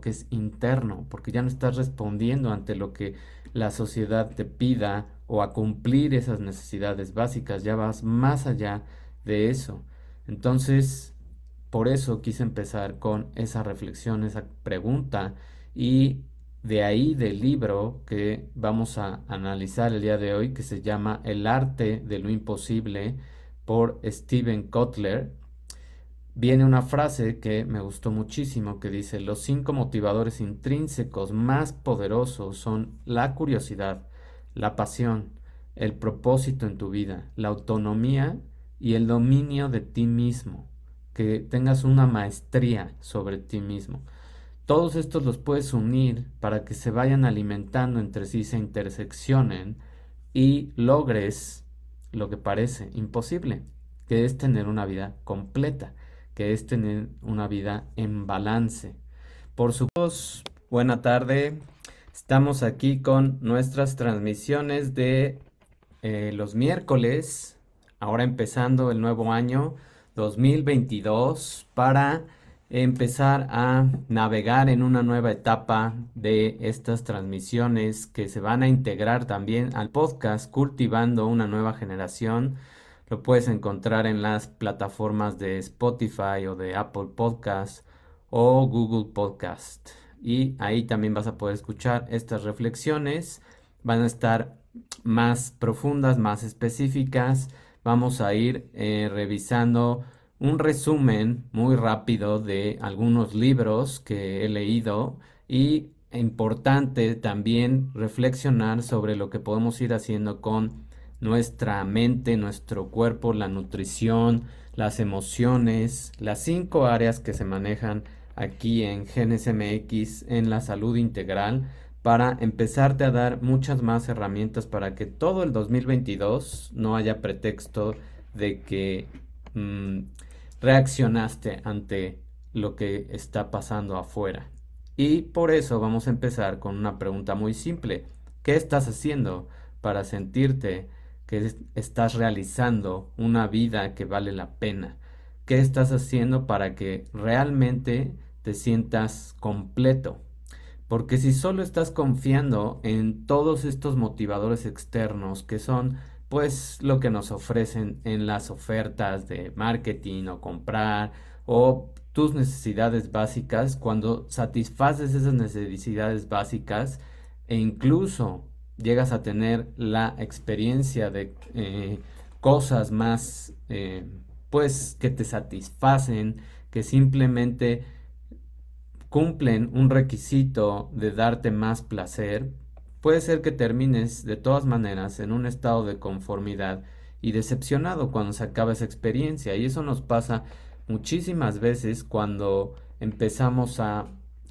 que es interno, porque ya no estás respondiendo ante lo que la sociedad te pida o a cumplir esas necesidades básicas, ya vas más allá de eso. Entonces, por eso quise empezar con esa reflexión, esa pregunta y de ahí del libro que vamos a analizar el día de hoy, que se llama El arte de lo imposible por Steven Kotler, viene una frase que me gustó muchísimo que dice, los cinco motivadores intrínsecos más poderosos son la curiosidad, la pasión, el propósito en tu vida, la autonomía y el dominio de ti mismo, que tengas una maestría sobre ti mismo. Todos estos los puedes unir para que se vayan alimentando entre sí, se interseccionen y logres lo que parece imposible, que es tener una vida completa que es tener una vida en balance. Por supuesto, buena tarde. Estamos aquí con nuestras transmisiones de eh, los miércoles, ahora empezando el nuevo año 2022 para empezar a navegar en una nueva etapa de estas transmisiones que se van a integrar también al podcast cultivando una nueva generación lo puedes encontrar en las plataformas de Spotify o de Apple Podcast o Google Podcast. Y ahí también vas a poder escuchar estas reflexiones. Van a estar más profundas, más específicas. Vamos a ir eh, revisando un resumen muy rápido de algunos libros que he leído y importante también reflexionar sobre lo que podemos ir haciendo con nuestra mente, nuestro cuerpo, la nutrición, las emociones, las cinco áreas que se manejan aquí en GNSMX en la salud integral para empezarte a dar muchas más herramientas para que todo el 2022 no haya pretexto de que mm, reaccionaste ante lo que está pasando afuera. Y por eso vamos a empezar con una pregunta muy simple. ¿Qué estás haciendo para sentirte que estás realizando una vida que vale la pena. ¿Qué estás haciendo para que realmente te sientas completo? Porque si solo estás confiando en todos estos motivadores externos que son pues lo que nos ofrecen en las ofertas de marketing o comprar o tus necesidades básicas, cuando satisfaces esas necesidades básicas e incluso llegas a tener la experiencia de eh, cosas más, eh, pues, que te satisfacen, que simplemente cumplen un requisito de darte más placer, puede ser que termines de todas maneras en un estado de conformidad y decepcionado cuando se acaba esa experiencia. Y eso nos pasa muchísimas veces cuando empezamos a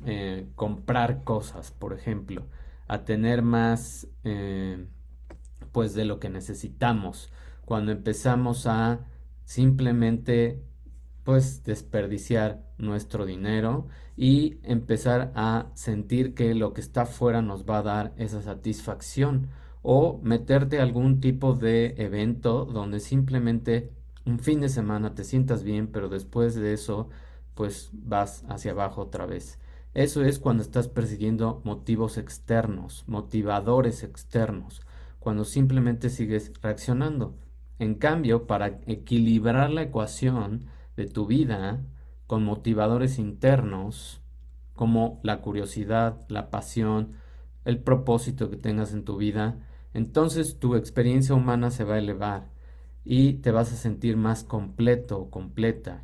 eh, comprar cosas, por ejemplo a tener más eh, pues de lo que necesitamos. Cuando empezamos a simplemente pues desperdiciar nuestro dinero y empezar a sentir que lo que está afuera nos va a dar esa satisfacción o meterte a algún tipo de evento donde simplemente un fin de semana te sientas bien pero después de eso pues vas hacia abajo otra vez eso es cuando estás persiguiendo motivos externos, motivadores externos, cuando simplemente sigues reaccionando. En cambio, para equilibrar la ecuación de tu vida con motivadores internos, como la curiosidad, la pasión, el propósito que tengas en tu vida, entonces tu experiencia humana se va a elevar y te vas a sentir más completo o completa.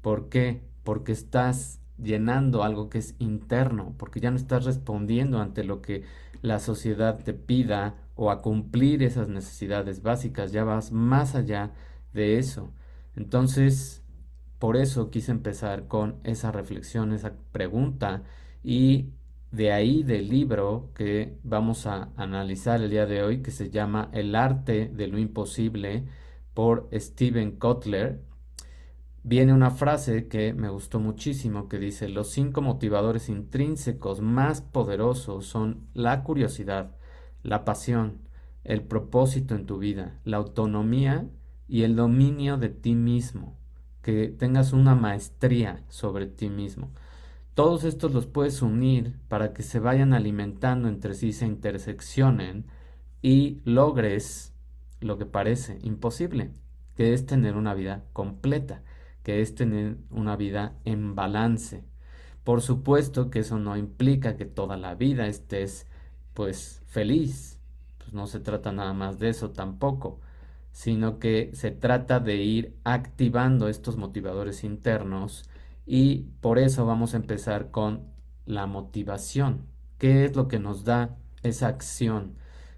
¿Por qué? Porque estás llenando algo que es interno, porque ya no estás respondiendo ante lo que la sociedad te pida o a cumplir esas necesidades básicas, ya vas más allá de eso. Entonces, por eso quise empezar con esa reflexión, esa pregunta y de ahí del libro que vamos a analizar el día de hoy, que se llama El arte de lo imposible por Steven Kotler, viene una frase que me gustó muchísimo que dice, los cinco motivadores intrínsecos más poderosos son la curiosidad, la pasión, el propósito en tu vida, la autonomía y el dominio de ti mismo, que tengas una maestría sobre ti mismo. todos estos los puedes unir para que se vayan alimentando entre sí, se interseccionen y logres lo que parece imposible, que es tener una vida completa, que es tener una vida en balance. Por supuesto que eso no implica que toda la vida estés pues feliz, pues no se trata nada más de eso tampoco, sino que se trata de ir activando estos motivadores internos y por eso vamos a empezar con la motivación. ¿Qué es lo que nos da esa acción?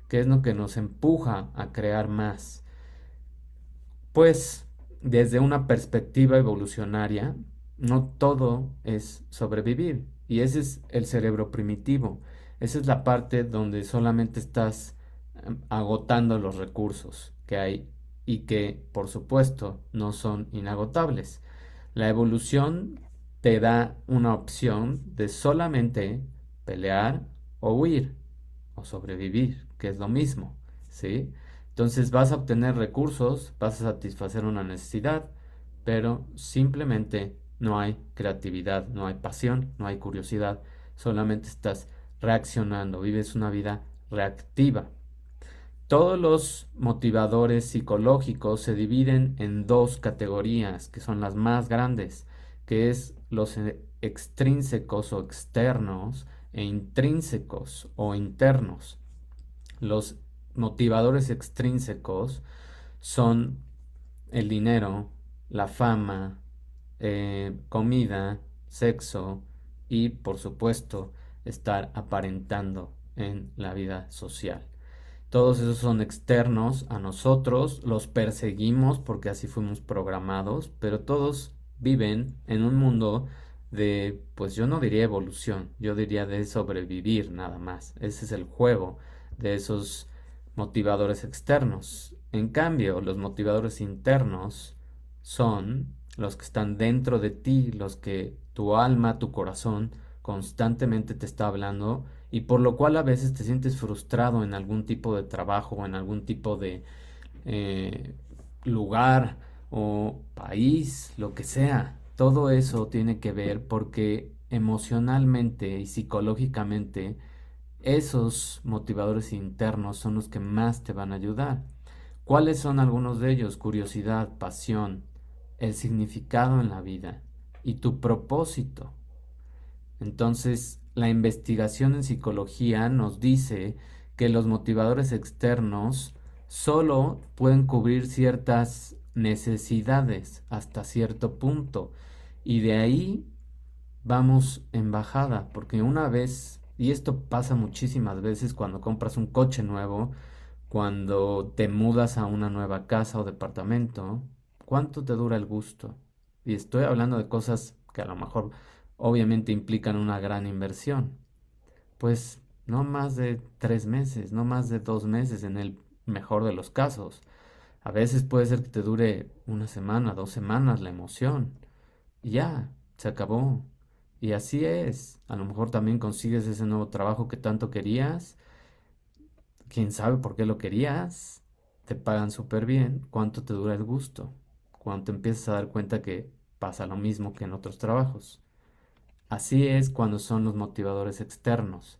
¿Qué es lo que nos empuja a crear más? Pues desde una perspectiva evolucionaria, no todo es sobrevivir. Y ese es el cerebro primitivo. Esa es la parte donde solamente estás em, agotando los recursos que hay y que, por supuesto, no son inagotables. La evolución te da una opción de solamente pelear o huir o sobrevivir, que es lo mismo, ¿sí? Entonces vas a obtener recursos, vas a satisfacer una necesidad, pero simplemente no hay creatividad, no hay pasión, no hay curiosidad, solamente estás reaccionando, vives una vida reactiva. Todos los motivadores psicológicos se dividen en dos categorías, que son las más grandes, que es los e, extrínsecos o externos e intrínsecos o internos. Los motivadores extrínsecos son el dinero, la fama, eh, comida, sexo y por supuesto estar aparentando en la vida social. Todos esos son externos a nosotros, los perseguimos porque así fuimos programados, pero todos viven en un mundo de, pues yo no diría evolución, yo diría de sobrevivir nada más. Ese es el juego de esos motivadores externos. En cambio, los motivadores internos son los que están dentro de ti, los que tu alma, tu corazón constantemente te está hablando y por lo cual a veces te sientes frustrado en algún tipo de trabajo o en algún tipo de eh, lugar o país, lo que sea. Todo eso tiene que ver porque emocionalmente y psicológicamente esos motivadores internos son los que más te van a ayudar. ¿Cuáles son algunos de ellos? Curiosidad, pasión, el significado en la vida y tu propósito. Entonces, la investigación en psicología nos dice que los motivadores externos solo pueden cubrir ciertas necesidades hasta cierto punto y de ahí vamos en bajada porque una vez y esto pasa muchísimas veces cuando compras un coche nuevo cuando te mudas a una nueva casa o departamento ¿cuánto te dura el gusto? y estoy hablando de cosas que a lo mejor obviamente implican una gran inversión. Pues no más de tres meses, no más de dos meses en el mejor de los casos. A veces puede ser que te dure una semana, dos semanas la emoción. Y ya, se acabó. Y así es. A lo mejor también consigues ese nuevo trabajo que tanto querías. ¿Quién sabe por qué lo querías? Te pagan súper bien. ¿Cuánto te dura el gusto? Cuando te empiezas a dar cuenta que pasa lo mismo que en otros trabajos. Así es cuando son los motivadores externos.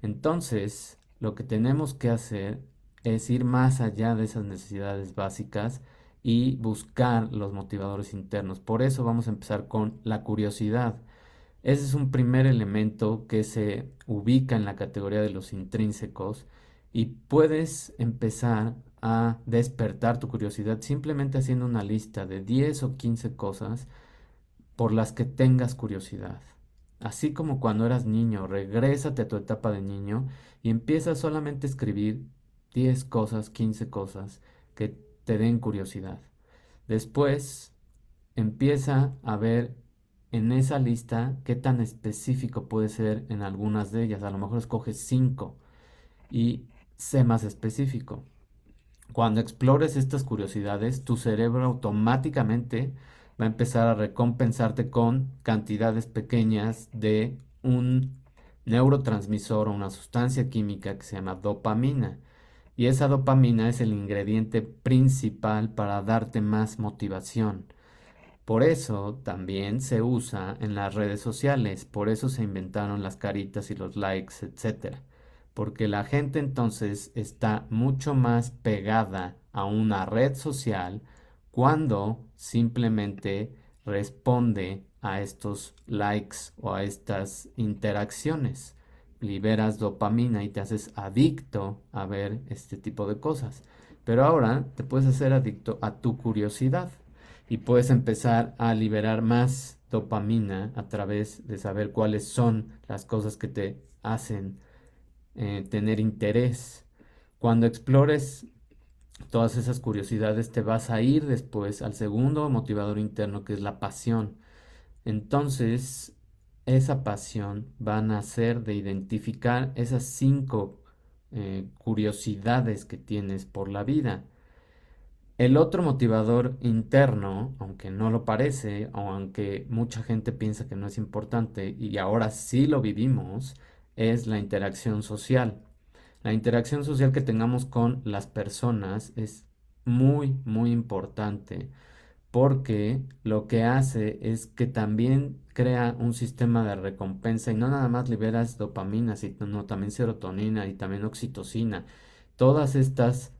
Entonces, lo que tenemos que hacer es ir más allá de esas necesidades básicas y buscar los motivadores internos. Por eso vamos a empezar con la curiosidad. Ese es un primer elemento que se ubica en la categoría de los intrínsecos y puedes empezar a despertar tu curiosidad simplemente haciendo una lista de 10 o 15 cosas por las que tengas curiosidad. Así como cuando eras niño, regrésate a tu etapa de niño y empieza solamente a escribir 10 cosas, 15 cosas que te den curiosidad. Después empieza a ver en esa lista qué tan específico puede ser en algunas de ellas. A lo mejor escoges 5 y sé más específico. Cuando explores estas curiosidades, tu cerebro automáticamente va a empezar a recompensarte con cantidades pequeñas de un neurotransmisor o una sustancia química que se llama dopamina. Y esa dopamina es el ingrediente principal para darte más motivación. Por eso también se usa en las redes sociales, por eso se inventaron las caritas y los likes, etc. Porque la gente entonces está mucho más pegada a una red social cuando simplemente responde a estos likes o a estas interacciones. Liberas dopamina y te haces adicto a ver este tipo de cosas. Pero ahora te puedes hacer adicto a tu curiosidad y puedes empezar a liberar más dopamina a través de saber cuáles son las cosas que te hacen eh, tener interés. Cuando explores todas esas curiosidades te vas a ir después al segundo motivador interno que es la pasión. Entonces, esa pasión va a nacer de identificar esas cinco eh, curiosidades que tienes por la vida. El otro motivador interno, aunque no lo parece, o aunque mucha gente piensa que no es importante, y ahora sí lo vivimos, es la interacción social. La interacción social que tengamos con las personas es muy, muy importante porque lo que hace es que también crea un sistema de recompensa y no nada más liberas dopamina, sino también serotonina y también oxitocina. Todas estas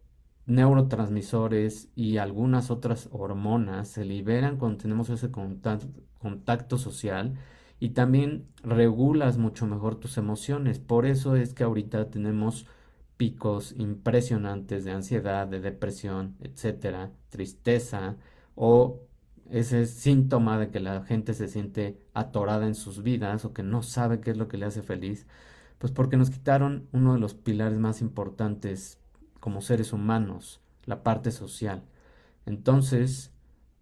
neurotransmisores y algunas otras hormonas se liberan cuando tenemos ese contacto, social y también regulas mucho mejor tus emociones. Por eso es que ahorita tenemos picos impresionantes de ansiedad, de depresión, etcétera, tristeza o ese síntoma de que la gente se siente atorada en sus vidas o que no sabe qué es lo que le hace feliz, pues porque nos quitaron uno de los pilares más importantes como seres humanos, la parte social. Entonces,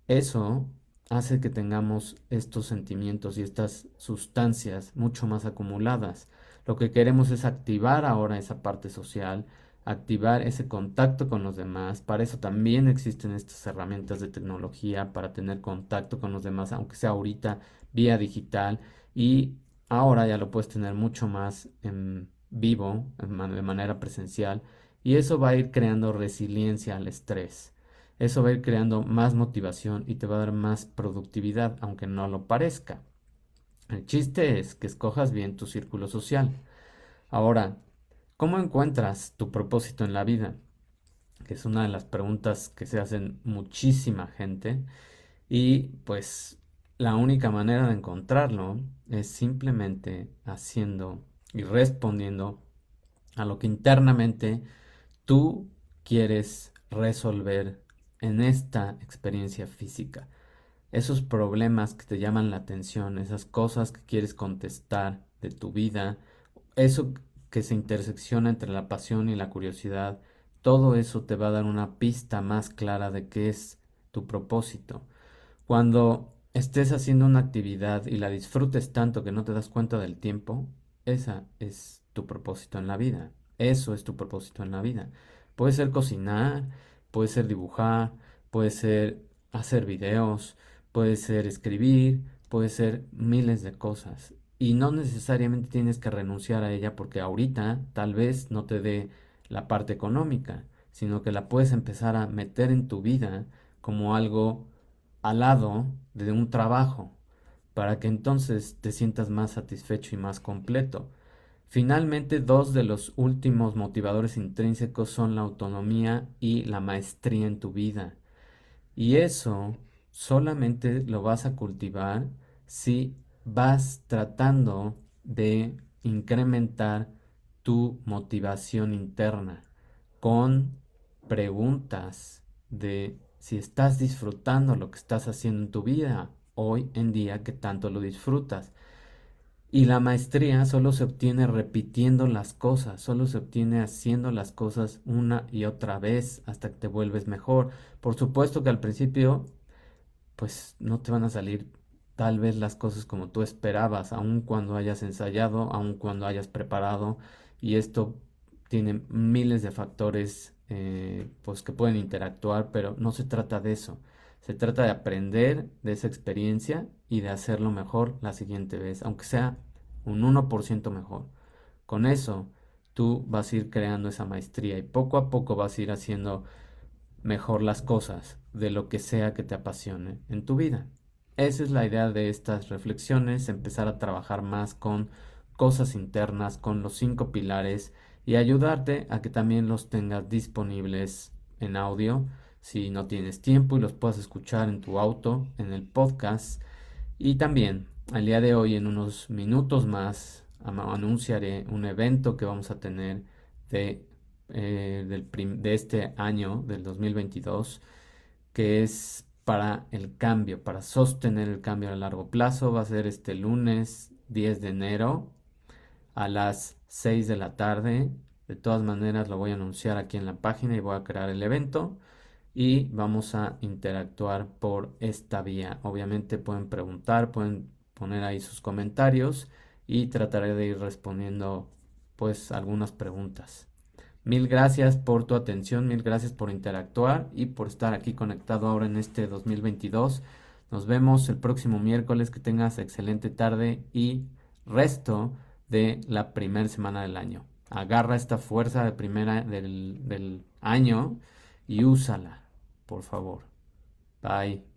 eso hace que tengamos estos sentimientos y estas sustancias mucho más acumuladas. Lo que queremos es activar ahora esa parte social, activar ese contacto con los demás. Para eso también existen estas herramientas de tecnología para tener contacto con los demás, aunque sea ahorita vía digital. Y ahora ya lo puedes tener mucho más en vivo, de manera presencial. Y eso va a ir creando resiliencia al estrés. Eso va a ir creando más motivación y te va a dar más productividad, aunque no lo parezca. El chiste es que escojas bien tu círculo social. Ahora, ¿cómo encuentras tu propósito en la vida? Que es una de las preguntas que se hacen muchísima gente. Y pues la única manera de encontrarlo es simplemente haciendo y respondiendo a lo que internamente tú quieres resolver en esta experiencia física. Esos problemas que te llaman la atención, esas cosas que quieres contestar de tu vida, eso que se intersecciona entre la pasión y la curiosidad, todo eso te va a dar una pista más clara de qué es tu propósito. Cuando estés haciendo una actividad y la disfrutes tanto que no te das cuenta del tiempo, esa es tu propósito en la vida. Eso es tu propósito en la vida. Puede ser cocinar, puede ser dibujar, puede ser hacer videos, puede ser escribir, puede ser miles de cosas. Y no necesariamente tienes que renunciar a ella porque ahorita tal vez no te dé la parte económica, sino que la puedes empezar a meter en tu vida como algo al lado de un trabajo, para que entonces te sientas más satisfecho y más completo. Finalmente, dos de los últimos motivadores intrínsecos son la autonomía y la maestría en tu vida. Y eso solamente lo vas a cultivar si vas tratando de incrementar tu motivación interna con preguntas de si estás disfrutando lo que estás haciendo en tu vida hoy en día que tanto lo disfrutas. Y la maestría solo se obtiene repitiendo las cosas, solo se obtiene haciendo las cosas una y otra vez hasta que te vuelves mejor. Por supuesto que al principio, pues no te van a salir tal vez las cosas como tú esperabas, aun cuando hayas ensayado, aun cuando hayas preparado. Y esto tiene miles de factores eh, pues que pueden interactuar, pero no se trata de eso. Se trata de aprender de esa experiencia y de hacerlo mejor la siguiente vez, aunque sea un 1% mejor. Con eso, tú vas a ir creando esa maestría y poco a poco vas a ir haciendo mejor las cosas de lo que sea que te apasione en tu vida. esa es la idea de estas reflexiones, empezar a trabajar más con cosas internas, con los cinco pilares y ayudarte a que también los tengas disponibles en audio si no tienes tiempo y los puedas escuchar en tu auto, en el podcast. Y también, al día de hoy, en unos minutos más, anunciaré un evento que vamos a tener de, eh, de este año, del 2022, que es para el cambio, para sostener el cambio a largo plazo. Va a ser este lunes 10 de enero a las 6 de la tarde. De todas maneras lo voy a anunciar aquí en la página y voy a crear el evento y vamos a interactuar por esta vía. Obviamente pueden preguntar, pueden poner ahí sus comentarios y trataré de ir respondiendo pues algunas preguntas. Mil gracias por tu atención, mil gracias por interactuar y por estar aquí conectado ahora en este 2022. Nos vemos el próximo miércoles, que tengas excelente tarde y resto de la primera semana del año. Agarra esta fuerza de primera del, del año y úsala, por favor. Bye.